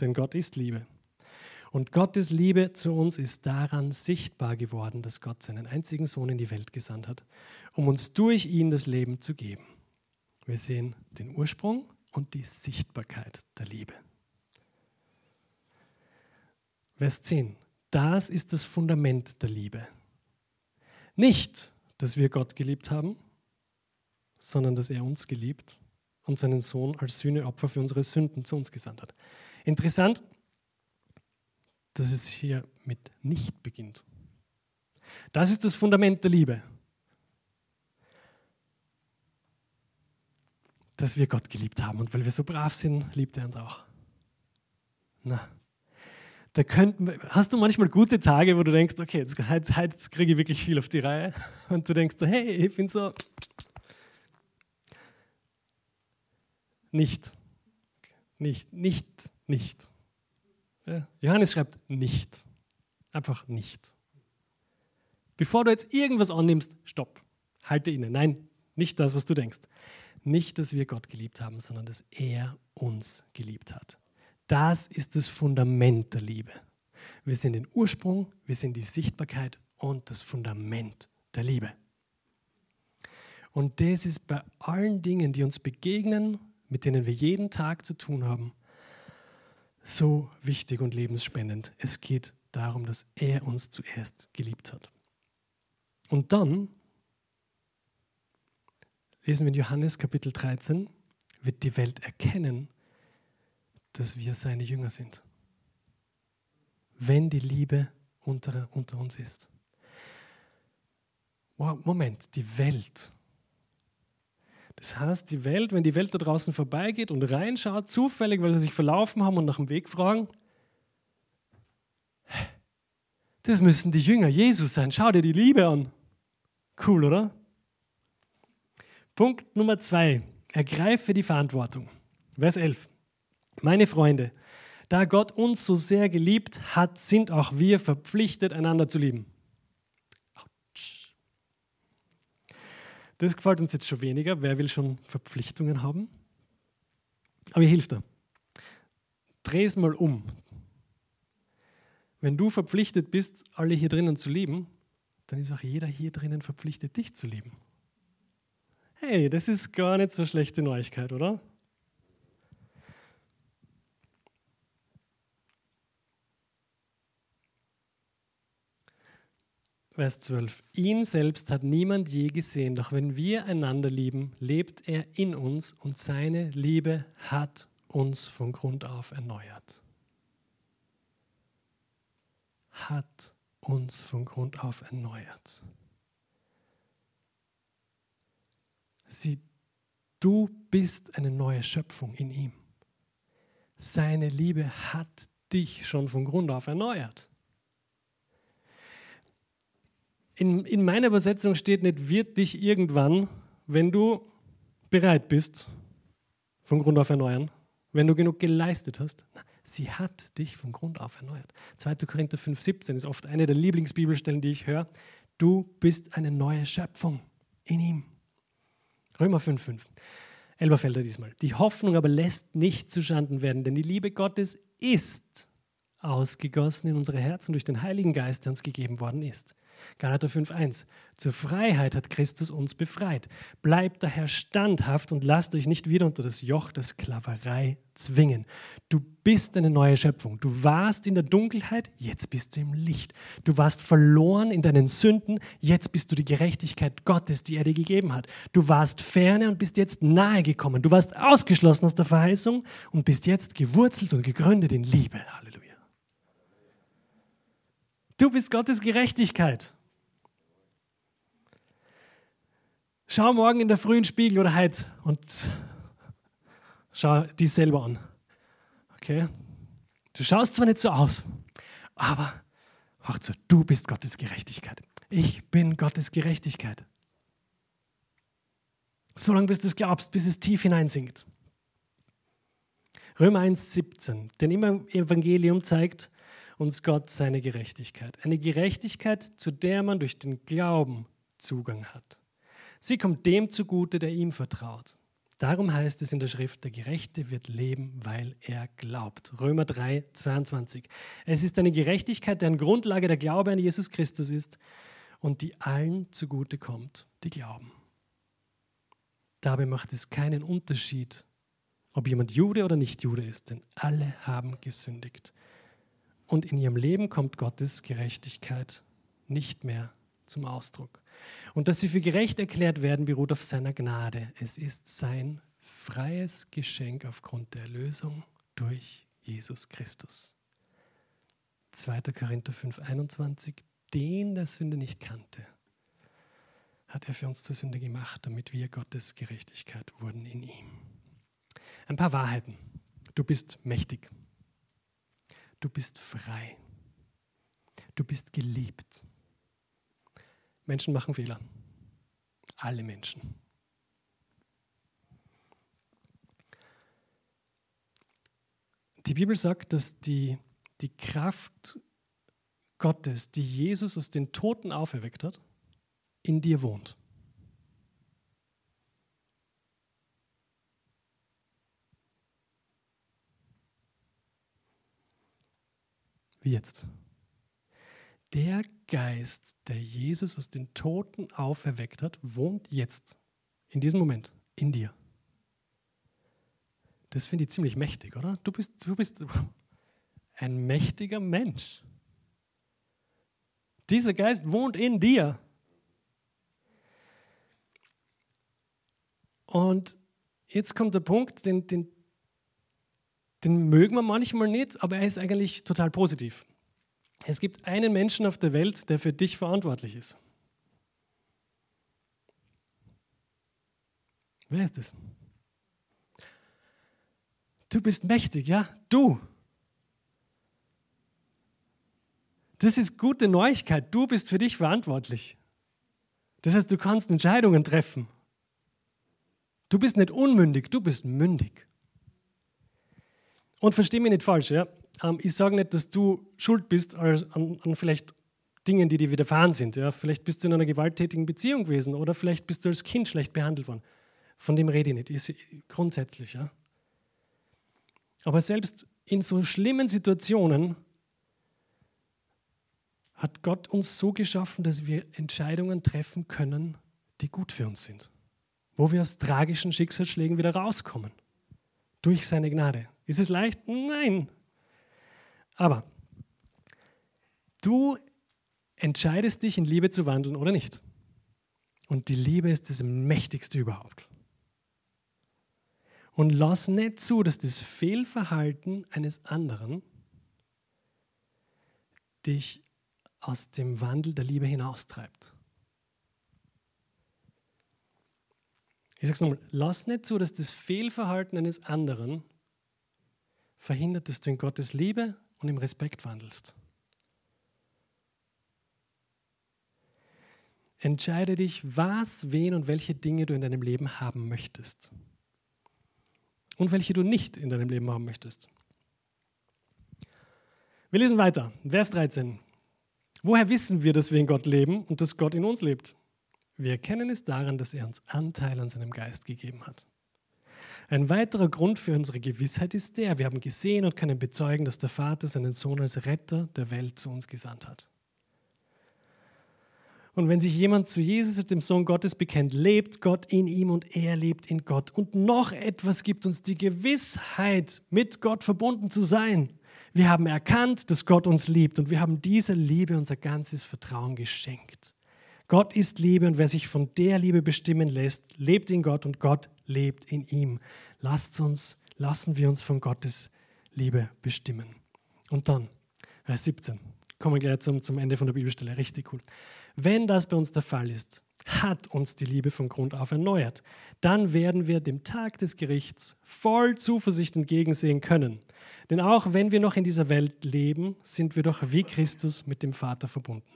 denn Gott ist Liebe. Und Gottes Liebe zu uns ist daran sichtbar geworden, dass Gott seinen einzigen Sohn in die Welt gesandt hat, um uns durch ihn das Leben zu geben. Wir sehen den Ursprung und die Sichtbarkeit der Liebe. Vers 10. Das ist das Fundament der Liebe. Nicht, dass wir Gott geliebt haben, sondern dass er uns geliebt und seinen Sohn als Sühneopfer für unsere Sünden zu uns gesandt hat. Interessant, dass es hier mit nicht beginnt. Das ist das Fundament der Liebe. Dass wir Gott geliebt haben und weil wir so brav sind, liebt er uns auch. Na, da könnten, hast du manchmal gute Tage, wo du denkst, okay, jetzt, jetzt, jetzt kriege ich wirklich viel auf die Reihe und du denkst, hey, ich bin so. Nicht. Nicht, nicht, nicht. Ja, Johannes schreibt nicht. Einfach nicht. Bevor du jetzt irgendwas annimmst, stopp. Halte inne. Nein, nicht das, was du denkst. Nicht, dass wir Gott geliebt haben, sondern dass er uns geliebt hat. Das ist das Fundament der Liebe. Wir sind den Ursprung, wir sind die Sichtbarkeit und das Fundament der Liebe. Und das ist bei allen Dingen, die uns begegnen, mit denen wir jeden Tag zu tun haben, so wichtig und lebensspendend. Es geht darum, dass er uns zuerst geliebt hat. Und dann lesen wir in Johannes Kapitel 13, wird die Welt erkennen, dass wir seine Jünger sind. Wenn die Liebe unter, unter uns ist. Moment, die Welt. Das heißt, die Welt, wenn die Welt da draußen vorbeigeht und reinschaut, zufällig, weil sie sich verlaufen haben und nach dem Weg fragen, das müssen die Jünger Jesus sein. Schau dir die Liebe an. Cool, oder? Punkt Nummer zwei. Ergreife die Verantwortung. Vers 11. Meine Freunde, da Gott uns so sehr geliebt hat, sind auch wir verpflichtet, einander zu lieben. Das gefällt uns jetzt schon weniger. Wer will schon Verpflichtungen haben? Aber ich hilft dir. Dreh es mal um. Wenn du verpflichtet bist, alle hier drinnen zu lieben, dann ist auch jeder hier drinnen verpflichtet, dich zu lieben. Hey, das ist gar nicht so schlechte Neuigkeit, oder? Vers 12. Ihn selbst hat niemand je gesehen, doch wenn wir einander lieben, lebt er in uns und seine Liebe hat uns von Grund auf erneuert. Hat uns von Grund auf erneuert. Sieh, du bist eine neue Schöpfung in ihm. Seine Liebe hat dich schon von Grund auf erneuert. In, in meiner Übersetzung steht nicht, wird dich irgendwann wenn du bereit bist, von Grund auf erneuern, wenn du genug geleistet hast. Sie hat dich von Grund auf erneuert. 2. Korinther 5,17 ist oft eine der Lieblingsbibelstellen, die ich höre. Du bist eine neue Schöpfung in ihm. Römer 5,5. Elberfelder diesmal. Die Hoffnung aber lässt nicht zuschanden werden, denn die Liebe Gottes ist ausgegossen in unsere Herzen durch den Heiligen Geist, der uns gegeben worden ist. Galater 5.1. Zur Freiheit hat Christus uns befreit. Bleibt daher standhaft und lasst euch nicht wieder unter das Joch der Sklaverei zwingen. Du bist eine neue Schöpfung. Du warst in der Dunkelheit, jetzt bist du im Licht. Du warst verloren in deinen Sünden, jetzt bist du die Gerechtigkeit Gottes, die er dir gegeben hat. Du warst ferne und bist jetzt nahe gekommen. Du warst ausgeschlossen aus der Verheißung und bist jetzt gewurzelt und gegründet in Liebe. Halleluja. Du bist Gottes Gerechtigkeit. Schau morgen in der frühen Spiegel oder heute und schau dich selber an. Okay? Du schaust zwar nicht so aus, aber hör zu, du bist Gottes Gerechtigkeit. Ich bin Gottes Gerechtigkeit. Solange bis du es glaubst, bis es tief hineinsinkt. Römer 1,17. Denn im Evangelium zeigt uns Gott seine Gerechtigkeit. Eine Gerechtigkeit, zu der man durch den Glauben Zugang hat. Sie kommt dem zugute, der ihm vertraut. Darum heißt es in der Schrift, der Gerechte wird leben, weil er glaubt. Römer 3, 22. Es ist eine Gerechtigkeit, deren Grundlage der Glaube an Jesus Christus ist und die allen zugute kommt, die glauben. Dabei macht es keinen Unterschied, ob jemand Jude oder nicht Jude ist, denn alle haben gesündigt. Und in ihrem Leben kommt Gottes Gerechtigkeit nicht mehr zum Ausdruck. Und dass sie für gerecht erklärt werden, beruht auf seiner Gnade. Es ist sein freies Geschenk aufgrund der Erlösung durch Jesus Christus. 2. Korinther 5, 21. Den der Sünde nicht kannte, hat er für uns zur Sünde gemacht, damit wir Gottes Gerechtigkeit wurden in ihm. Ein paar Wahrheiten. Du bist mächtig. Du bist frei. Du bist geliebt. Menschen machen Fehler. Alle Menschen. Die Bibel sagt, dass die, die Kraft Gottes, die Jesus aus den Toten auferweckt hat, in dir wohnt. Wie jetzt? Der Geist, der Jesus aus den Toten auferweckt hat, wohnt jetzt, in diesem Moment, in dir. Das finde ich ziemlich mächtig, oder? Du bist, du bist ein mächtiger Mensch. Dieser Geist wohnt in dir. Und jetzt kommt der Punkt, den, den, den mögen wir manchmal nicht, aber er ist eigentlich total positiv. Es gibt einen Menschen auf der Welt, der für dich verantwortlich ist. Wer ist es? Du bist mächtig, ja? Du. Das ist gute Neuigkeit. Du bist für dich verantwortlich. Das heißt, du kannst Entscheidungen treffen. Du bist nicht unmündig, du bist mündig. Und versteh mich nicht falsch, ja? Ähm, ich sage nicht, dass du schuld bist an, an, vielleicht Dingen, die dir widerfahren sind. Ja? Vielleicht bist du in einer gewalttätigen Beziehung gewesen oder vielleicht bist du als Kind schlecht behandelt worden. Von dem rede ich nicht, ist grundsätzlich. Ja? Aber selbst in so schlimmen Situationen hat Gott uns so geschaffen, dass wir Entscheidungen treffen können, die gut für uns sind. Wo wir aus tragischen Schicksalsschlägen wieder rauskommen. Durch seine Gnade. Ist es leicht? Nein. Aber du entscheidest dich, in Liebe zu wandeln oder nicht. Und die Liebe ist das Mächtigste überhaupt. Und lass nicht zu, dass das Fehlverhalten eines anderen dich aus dem Wandel der Liebe hinaustreibt. Ich sage es nochmal, lass nicht zu, dass das Fehlverhalten eines anderen verhindert, dass du in Gottes Liebe und im Respekt wandelst. Entscheide dich, was, wen und welche Dinge du in deinem Leben haben möchtest. Und welche du nicht in deinem Leben haben möchtest. Wir lesen weiter, Vers 13. Woher wissen wir, dass wir in Gott leben und dass Gott in uns lebt? Wir erkennen es daran, dass er uns Anteil an seinem Geist gegeben hat. Ein weiterer Grund für unsere Gewissheit ist der, wir haben gesehen und können bezeugen, dass der Vater seinen Sohn als Retter der Welt zu uns gesandt hat. Und wenn sich jemand zu Jesus, dem Sohn Gottes, bekennt, lebt Gott in ihm und er lebt in Gott. Und noch etwas gibt uns die Gewissheit, mit Gott verbunden zu sein. Wir haben erkannt, dass Gott uns liebt und wir haben dieser Liebe unser ganzes Vertrauen geschenkt. Gott ist Liebe und wer sich von der Liebe bestimmen lässt, lebt in Gott und Gott lebt in ihm. Lasst uns, lassen wir uns von Gottes Liebe bestimmen. Und dann, Vers 17, kommen wir gleich zum, zum Ende von der Bibelstelle, richtig cool. Wenn das bei uns der Fall ist, hat uns die Liebe von Grund auf erneuert. Dann werden wir dem Tag des Gerichts voll Zuversicht entgegensehen können. Denn auch wenn wir noch in dieser Welt leben, sind wir doch wie Christus mit dem Vater verbunden.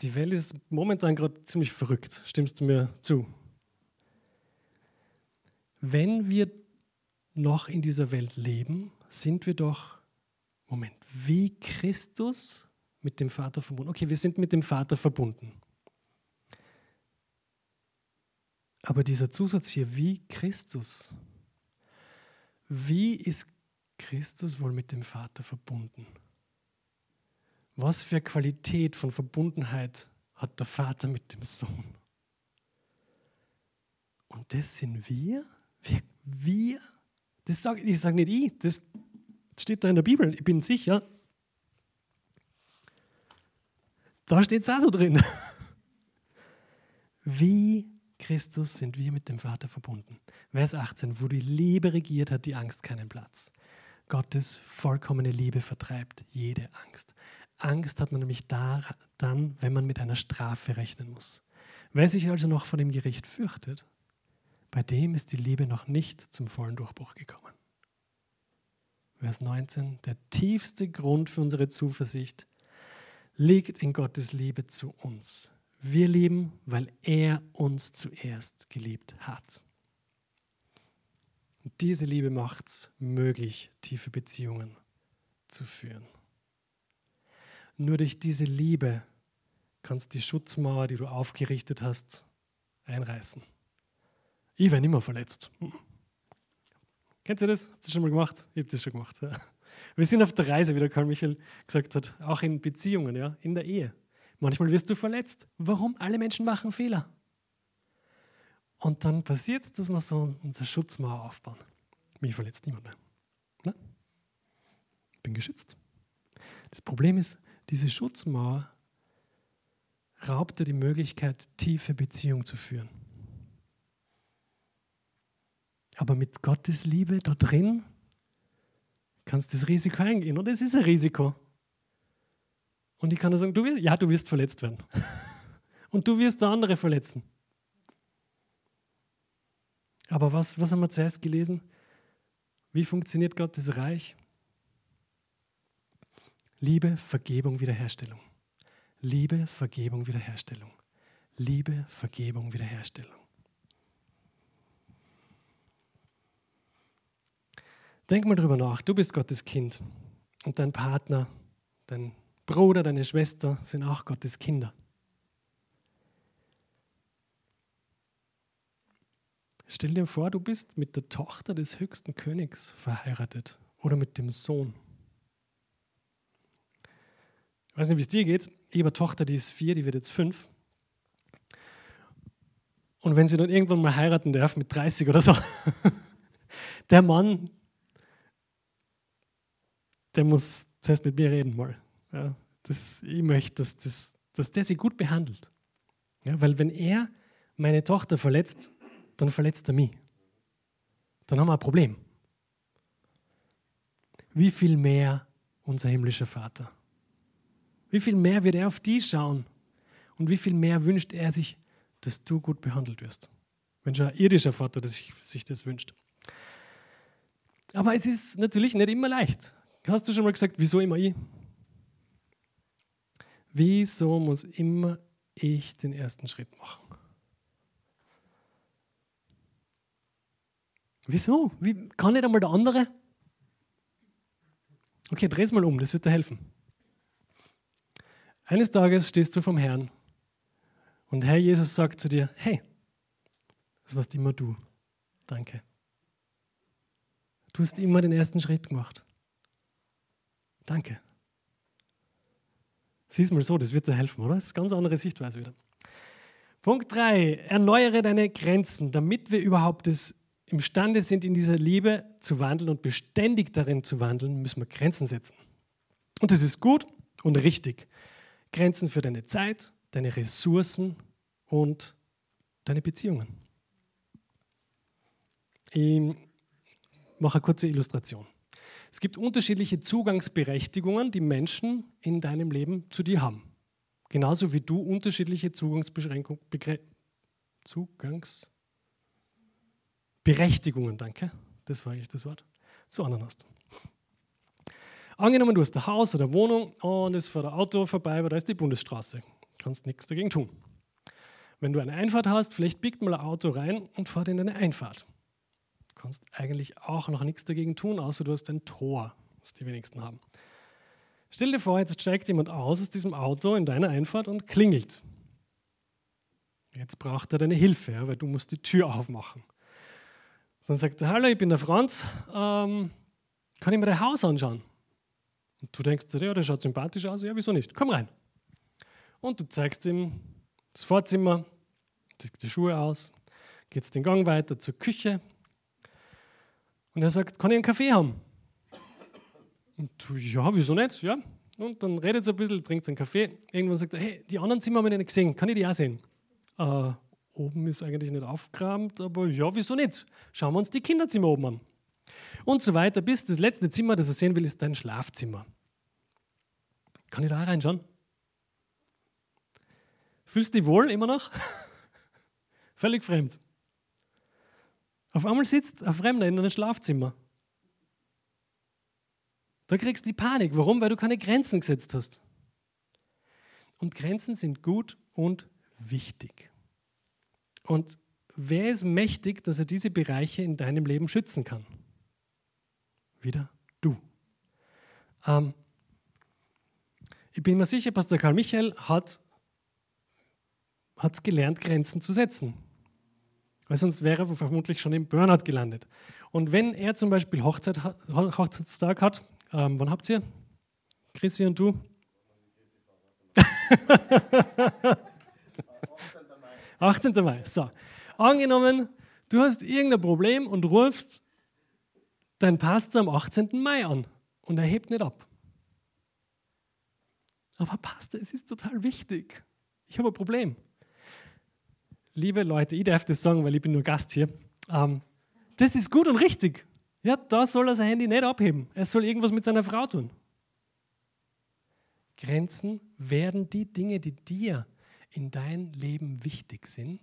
Die Welt ist momentan gerade ziemlich verrückt. Stimmst du mir zu? Wenn wir noch in dieser Welt leben, sind wir doch Moment, wie Christus mit dem Vater verbunden. Okay, wir sind mit dem Vater verbunden. Aber dieser Zusatz hier, wie Christus. Wie ist Christus wohl mit dem Vater verbunden? Was für Qualität von Verbundenheit hat der Vater mit dem Sohn? Und das sind wir? Wir? wir? Das sag, ich sage nicht ich, das steht da in der Bibel, ich bin sicher. Da steht es auch so drin. Wie Christus sind wir mit dem Vater verbunden. Vers 18, wo die Liebe regiert, hat die Angst keinen Platz. Gottes vollkommene Liebe vertreibt jede Angst. Angst hat man nämlich da, dann, wenn man mit einer Strafe rechnen muss. Wer sich also noch vor dem Gericht fürchtet, bei dem ist die Liebe noch nicht zum vollen Durchbruch gekommen. Vers 19, der tiefste Grund für unsere Zuversicht liegt in Gottes Liebe zu uns. Wir lieben, weil er uns zuerst geliebt hat. Und diese Liebe macht es möglich, tiefe Beziehungen zu führen. Nur durch diese Liebe kannst du die Schutzmauer, die du aufgerichtet hast, einreißen. Ich werde immer verletzt. Kennt ihr das? Habt ihr schon mal gemacht? Ich habe das schon gemacht. Ja. Wir sind auf der Reise, wie der Karl Michael gesagt hat, auch in Beziehungen, ja, in der Ehe. Manchmal wirst du verletzt. Warum? Alle Menschen machen Fehler. Und dann passiert es, dass wir so unsere Schutzmauer aufbauen. Mich verletzt niemand mehr. Ne? Ich bin geschützt. Das Problem ist, diese Schutzmauer raubt dir die Möglichkeit, tiefe Beziehungen zu führen. Aber mit Gottes Liebe da drin kannst du das Risiko eingehen. Und es ist ein Risiko. Und ich kann nur sagen, du wirst, ja, du wirst verletzt werden. Und du wirst andere verletzen. Aber was, was haben wir zuerst gelesen? Wie funktioniert Gottes Reich? Liebe, Vergebung, Wiederherstellung. Liebe, Vergebung, Wiederherstellung. Liebe, Vergebung, Wiederherstellung. Denk mal drüber nach. Du bist Gottes Kind und dein Partner, dein Bruder, deine Schwester sind auch Gottes Kinder. Stell dir vor, du bist mit der Tochter des höchsten Königs verheiratet oder mit dem Sohn. Ich weiß nicht, wie es dir geht. Ich habe eine Tochter, die ist vier, die wird jetzt fünf. Und wenn sie dann irgendwann mal heiraten darf, mit 30 oder so, der Mann, der muss zuerst mit mir reden mal. Ja, das, ich möchte, dass, das, dass der sie gut behandelt. Ja, weil wenn er meine Tochter verletzt, dann verletzt er mich. Dann haben wir ein Problem. Wie viel mehr unser himmlischer Vater? Wie viel mehr wird er auf die schauen? Und wie viel mehr wünscht er sich, dass du gut behandelt wirst? Wenn schon ein irdischer Vater sich das wünscht. Aber es ist natürlich nicht immer leicht. Hast du schon mal gesagt, wieso immer ich? Wieso muss immer ich den ersten Schritt machen? Wieso? Wie, kann nicht einmal der andere? Okay, dreh es mal um, das wird dir helfen. Eines Tages stehst du vom Herrn und Herr Jesus sagt zu dir, hey, das warst immer du. Danke. Du hast immer den ersten Schritt gemacht. Danke. Siehst mal so, das wird dir helfen, oder? Das ist eine ganz andere Sichtweise wieder. Punkt 3. Erneuere deine Grenzen, damit wir überhaupt das imstande sind, in dieser Liebe zu wandeln und beständig darin zu wandeln, müssen wir Grenzen setzen. Und das ist gut und richtig. Grenzen für deine Zeit, deine Ressourcen und deine Beziehungen. Ich mache eine kurze Illustration. Es gibt unterschiedliche Zugangsberechtigungen, die Menschen in deinem Leben zu dir haben. Genauso wie du unterschiedliche Zugangsberechtigungen, danke, das war eigentlich das Wort, zu anderen hast. Angenommen, du hast ein Haus oder eine Wohnung und es fährt ein Auto vorbei, weil da ist die Bundesstraße. Du kannst nichts dagegen tun. Wenn du eine Einfahrt hast, vielleicht biegt mal ein Auto rein und fährt in eine Einfahrt. Du kannst eigentlich auch noch nichts dagegen tun, außer du hast ein Tor, was die wenigsten haben. Stell dir vor, jetzt steigt jemand aus aus diesem Auto in deiner Einfahrt und klingelt. Jetzt braucht er deine Hilfe, weil du musst die Tür aufmachen. Dann sagt er, hallo, ich bin der Franz, ähm, kann ich mir dein Haus anschauen? Und du denkst, ja, der schaut sympathisch aus, ja, wieso nicht? Komm rein. Und du zeigst ihm das Vorzimmer, ziehst die Schuhe aus, gehst den Gang weiter zur Küche und er sagt, kann ich einen Kaffee haben? Und du, ja, wieso nicht? Ja. Und dann redet er ein bisschen, trinkt einen Kaffee. Irgendwann sagt er, hey, die anderen Zimmer haben wir nicht gesehen, kann ich die auch sehen? Äh, oben ist eigentlich nicht aufgeräumt, aber ja, wieso nicht? Schauen wir uns die Kinderzimmer oben an. Und so weiter, bis das letzte Zimmer, das er sehen will, ist dein Schlafzimmer. Kann ich da reinschauen? Fühlst du dich wohl immer noch? Völlig fremd. Auf einmal sitzt ein Fremder in deinem Schlafzimmer. Da kriegst du die Panik. Warum? Weil du keine Grenzen gesetzt hast. Und Grenzen sind gut und wichtig. Und wer ist mächtig, dass er diese Bereiche in deinem Leben schützen kann? Wieder du. Ähm, ich bin mir sicher, Pastor Karl Michael hat es gelernt, Grenzen zu setzen. Weil sonst wäre er vermutlich schon im Burnout gelandet. Und wenn er zum Beispiel Hochzeit, Hochzeitstag hat, ähm, wann habt ihr? Chrissy und du? 18. Mai. So. Angenommen, du hast irgendein Problem und rufst deinen Pastor am 18. Mai an und er hebt nicht ab. Aber Pastor, es ist total wichtig. Ich habe ein Problem. Liebe Leute, ich darf das sagen, weil ich bin nur Gast hier. Ähm, das ist gut und richtig. Ja, da soll er sein Handy nicht abheben. Er soll irgendwas mit seiner Frau tun. Grenzen werden die Dinge, die dir in dein Leben wichtig sind,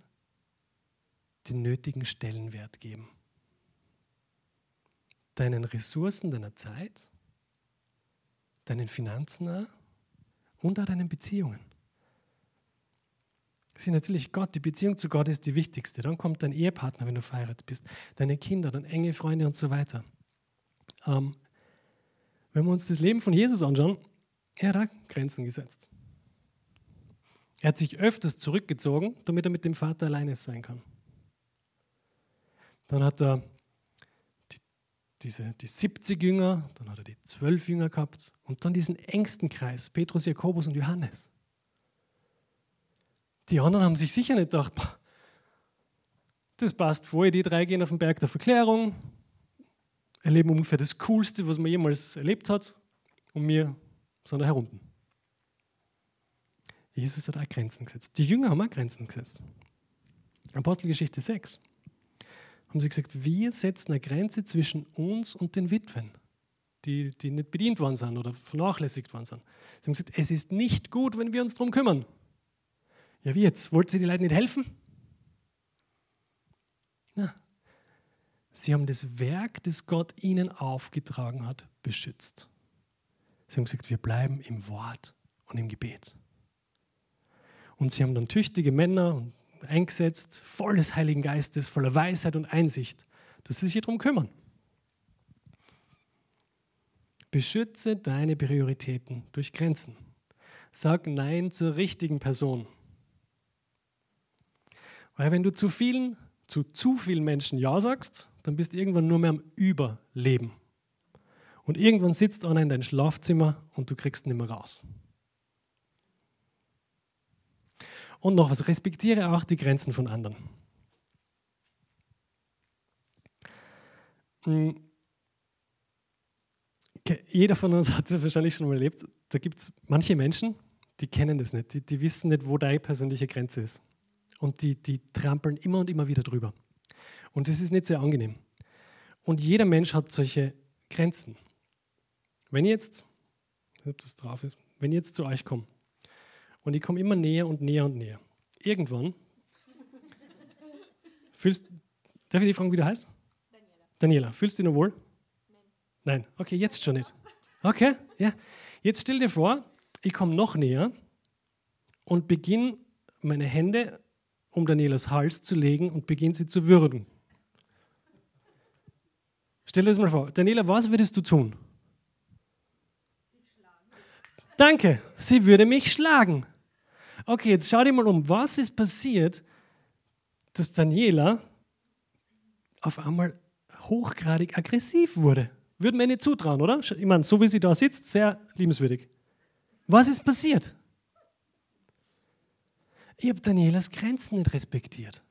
den nötigen Stellenwert geben. Deinen Ressourcen, deiner Zeit, deinen Finanzen und auch deinen Beziehungen. Ist natürlich Gott, die Beziehung zu Gott ist die wichtigste. Dann kommt dein Ehepartner, wenn du verheiratet bist, deine Kinder, dann enge Freunde und so weiter. Ähm, wenn wir uns das Leben von Jesus anschauen, er hat auch Grenzen gesetzt. Er hat sich öfters zurückgezogen, damit er mit dem Vater alleine sein kann. Dann hat er diese, die 70 Jünger, dann hat er die 12 Jünger gehabt und dann diesen engsten Kreis, Petrus, Jakobus und Johannes. Die anderen haben sich sicher nicht gedacht, das passt vor, die drei gehen auf den Berg der Verklärung, erleben ungefähr das Coolste, was man jemals erlebt hat, und wir sind da herunten. Jesus hat auch Grenzen gesetzt. Die Jünger haben auch Grenzen gesetzt. Apostelgeschichte 6 haben sie gesagt, wir setzen eine Grenze zwischen uns und den Witwen, die, die nicht bedient worden sind oder vernachlässigt worden sind. Sie haben gesagt, es ist nicht gut, wenn wir uns darum kümmern. Ja, wie jetzt? Wollt ihr die Leute nicht helfen? Na, sie haben das Werk, das Gott ihnen aufgetragen hat, beschützt. Sie haben gesagt, wir bleiben im Wort und im Gebet. Und sie haben dann tüchtige Männer eingesetzt, voll des Heiligen Geistes, voller Weisheit und Einsicht, dass sie sich darum kümmern. Beschütze deine Prioritäten durch Grenzen. Sag Nein zur richtigen Person. Weil wenn du zu vielen, zu zu vielen Menschen Ja sagst, dann bist du irgendwann nur mehr am Überleben. Und irgendwann sitzt einer in deinem Schlafzimmer und du kriegst nicht mehr raus. Und noch was, respektiere auch die Grenzen von anderen. Hm. Jeder von uns hat das wahrscheinlich schon mal erlebt. Da gibt es manche Menschen, die kennen das nicht. Die, die, wissen nicht, wo deine persönliche Grenze ist. Und die, die trampeln immer und immer wieder drüber. Und das ist nicht sehr angenehm. Und jeder Mensch hat solche Grenzen. Wenn jetzt, ob das drauf ist, wenn jetzt zu euch komme und ich komme immer näher und näher und näher, irgendwann fühlst, darf ich dich fragen, wie du heißt? Daniela. Daniela, fühlst du dich noch wohl? Nein. Nein, okay, jetzt schon nicht. Okay, ja. Jetzt stell dir vor, ich komme noch näher und beginne meine Hände um Danielas Hals zu legen und beginne sie zu würgen. Stell dir das mal vor. Daniela, was würdest du tun? Danke, sie würde mich schlagen. Okay, jetzt schau dir mal um. Was ist passiert, dass Daniela auf einmal hochgradig aggressiv wurde? Würden wir nicht zutrauen, oder? Ich meine, so wie sie da sitzt, sehr liebenswürdig. Was ist passiert? Ich habe Danielas Grenzen nicht respektiert.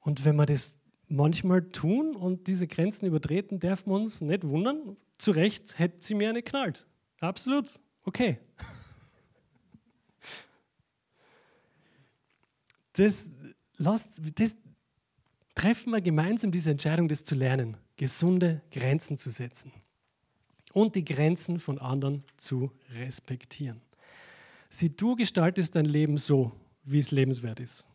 Und wenn wir das manchmal tun und diese Grenzen übertreten, darf man uns nicht wundern, zu Recht hätte sie mir eine knallt. Absolut, okay. Das, lasst, das treffen wir gemeinsam diese Entscheidung, das zu lernen, gesunde Grenzen zu setzen und die Grenzen von anderen zu respektieren. Sieh, du gestaltest dein Leben so, wie es lebenswert ist.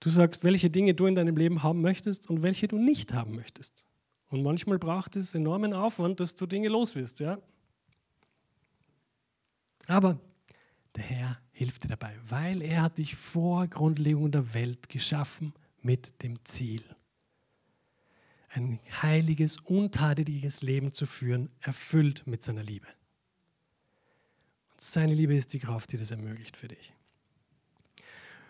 Du sagst, welche Dinge du in deinem Leben haben möchtest und welche du nicht haben möchtest. Und manchmal braucht es enormen Aufwand, dass du Dinge los wirst. Ja? Aber der Herr hilft dir dabei, weil er hat dich vor Grundlegung der Welt geschaffen mit dem Ziel, ein heiliges, untadeliges Leben zu führen, erfüllt mit seiner Liebe. Und seine Liebe ist die Kraft, die das ermöglicht für dich.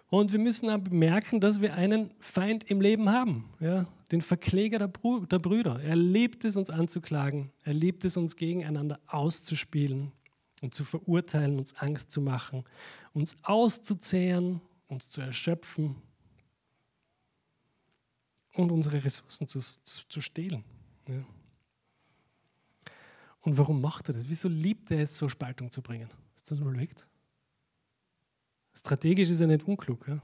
Und wir müssen auch bemerken, dass wir einen Feind im Leben haben. Ja? Den Verkläger der, Br der Brüder. Er liebt es, uns anzuklagen. Er liebt es, uns gegeneinander auszuspielen und zu verurteilen, uns Angst zu machen, uns auszuzehren, uns zu erschöpfen und unsere Ressourcen zu, zu stehlen. Ja. Und warum macht er das? Wieso liebt er es, so Spaltung zu bringen? Du das überlegt? Strategisch ist er nicht unklug. Ja?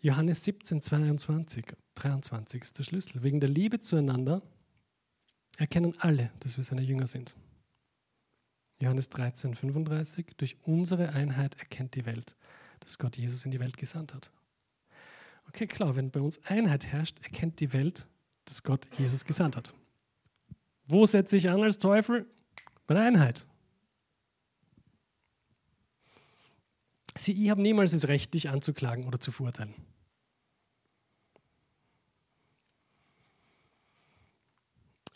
Johannes 17, 22, 23 ist der Schlüssel. Wegen der Liebe zueinander erkennen alle, dass wir seine Jünger sind. Johannes 13, 35, durch unsere Einheit erkennt die Welt, dass Gott Jesus in die Welt gesandt hat. Okay, klar, wenn bei uns Einheit herrscht, erkennt die Welt, dass Gott Jesus gesandt hat. Wo setze ich an als Teufel? Bei der Einheit. Sie, ich habe niemals das Recht, dich anzuklagen oder zu verurteilen.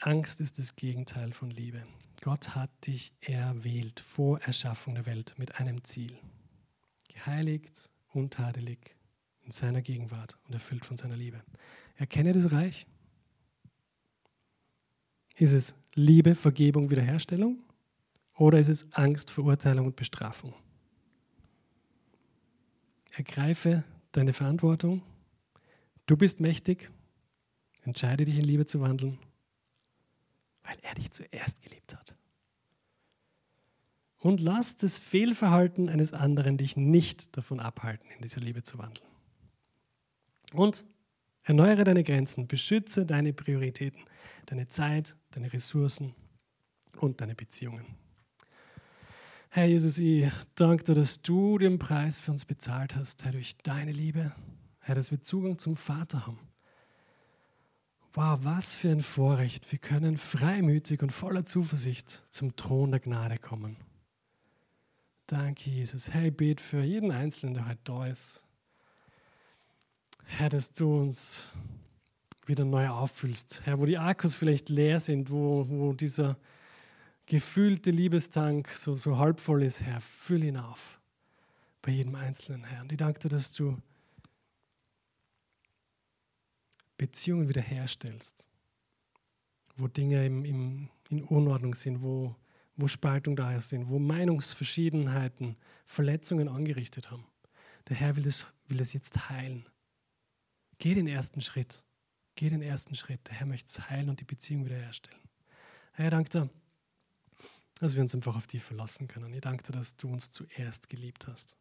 Angst ist das Gegenteil von Liebe. Gott hat dich erwählt vor Erschaffung der Welt mit einem Ziel. Geheiligt, untadelig in seiner Gegenwart und erfüllt von seiner Liebe. Erkenne das Reich. Ist es Liebe, Vergebung, Wiederherstellung? Oder ist es Angst, Verurteilung und Bestrafung? Ergreife deine Verantwortung. Du bist mächtig. Entscheide dich in Liebe zu wandeln, weil er dich zuerst geliebt hat. Und lass das Fehlverhalten eines anderen dich nicht davon abhalten, in dieser Liebe zu wandeln. Und erneuere deine Grenzen, beschütze deine Prioritäten, deine Zeit, deine Ressourcen und deine Beziehungen. Herr Jesus, ich danke dir, dass du den Preis für uns bezahlt hast, Herr, durch deine Liebe. Herr, dass wir Zugang zum Vater haben. Wow, was für ein Vorrecht. Wir können freimütig und voller Zuversicht zum Thron der Gnade kommen. Danke, Jesus. Ich bete für jeden Einzelnen, der heute da ist. Herr, dass du uns wieder neu auffüllst. Herr, wo die Akkus vielleicht leer sind, wo, wo dieser gefühlte Liebestank so, so halb voll ist, Herr, füll ihn auf. Bei jedem Einzelnen, Herr. Und ich danke dir, dass du Beziehungen wiederherstellst, wo Dinge im, im, in Unordnung sind, wo, wo Spaltung da ist, wo Meinungsverschiedenheiten Verletzungen angerichtet haben. Der Herr will es, will es jetzt heilen. Geh den ersten Schritt. Geh den ersten Schritt. Der Herr möchte es heilen und die Beziehung wiederherstellen. Herr, danke dir, dass wir uns einfach auf dich verlassen können. Ich danke dir, dass du uns zuerst geliebt hast.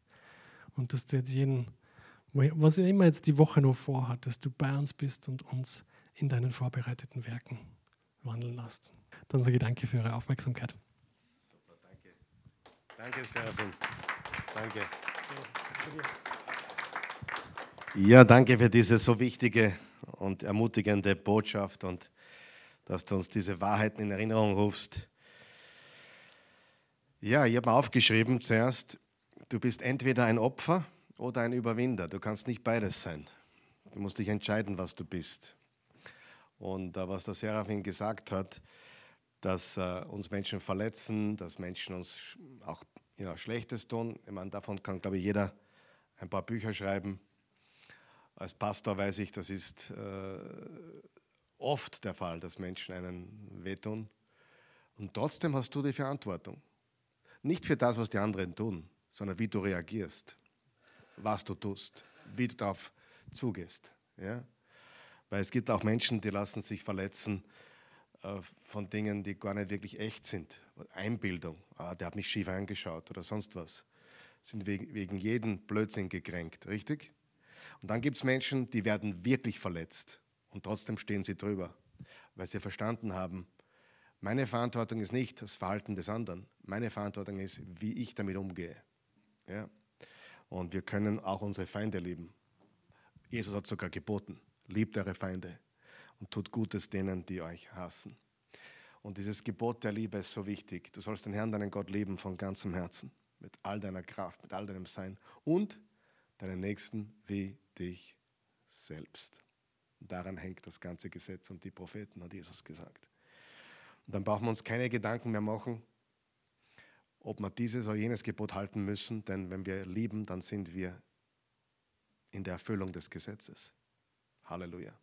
Und dass du jetzt jeden was er immer jetzt die Woche noch vorhat, dass du bei uns bist und uns in deinen vorbereiteten Werken wandeln lässt. Dann sage ich danke für eure Aufmerksamkeit. Super, danke. Danke, Serafin. Danke. Ja, danke für diese so wichtige und ermutigende Botschaft und dass du uns diese Wahrheiten in Erinnerung rufst. Ja, ich habe aufgeschrieben zuerst, du bist entweder ein Opfer oder ein Überwinder. Du kannst nicht beides sein. Du musst dich entscheiden, was du bist. Und äh, was der Seraphin gesagt hat, dass äh, uns Menschen verletzen, dass Menschen uns auch ja, Schlechtes tun. Ich meine, davon kann, glaube ich, jeder ein paar Bücher schreiben. Als Pastor weiß ich, das ist äh, oft der Fall, dass Menschen einen wehtun. Und trotzdem hast du die Verantwortung. Nicht für das, was die anderen tun, sondern wie du reagierst was du tust, wie du darauf zugehst. Ja? Weil es gibt auch Menschen, die lassen sich verletzen äh, von Dingen, die gar nicht wirklich echt sind. Einbildung, ah, der hat mich schief angeschaut oder sonst was. Sind wegen, wegen jedem Blödsinn gekränkt, richtig? Und dann gibt es Menschen, die werden wirklich verletzt und trotzdem stehen sie drüber, weil sie verstanden haben, meine Verantwortung ist nicht das Verhalten des anderen, meine Verantwortung ist, wie ich damit umgehe. Ja? Und wir können auch unsere Feinde lieben. Jesus hat sogar geboten, liebt eure Feinde und tut Gutes denen, die euch hassen. Und dieses Gebot der Liebe ist so wichtig. Du sollst den Herrn, deinen Gott lieben von ganzem Herzen, mit all deiner Kraft, mit all deinem Sein und deinen Nächsten wie dich selbst. Und daran hängt das ganze Gesetz und die Propheten, hat Jesus gesagt. Und dann brauchen wir uns keine Gedanken mehr machen, ob wir dieses oder jenes Gebot halten müssen, denn wenn wir lieben, dann sind wir in der Erfüllung des Gesetzes. Halleluja.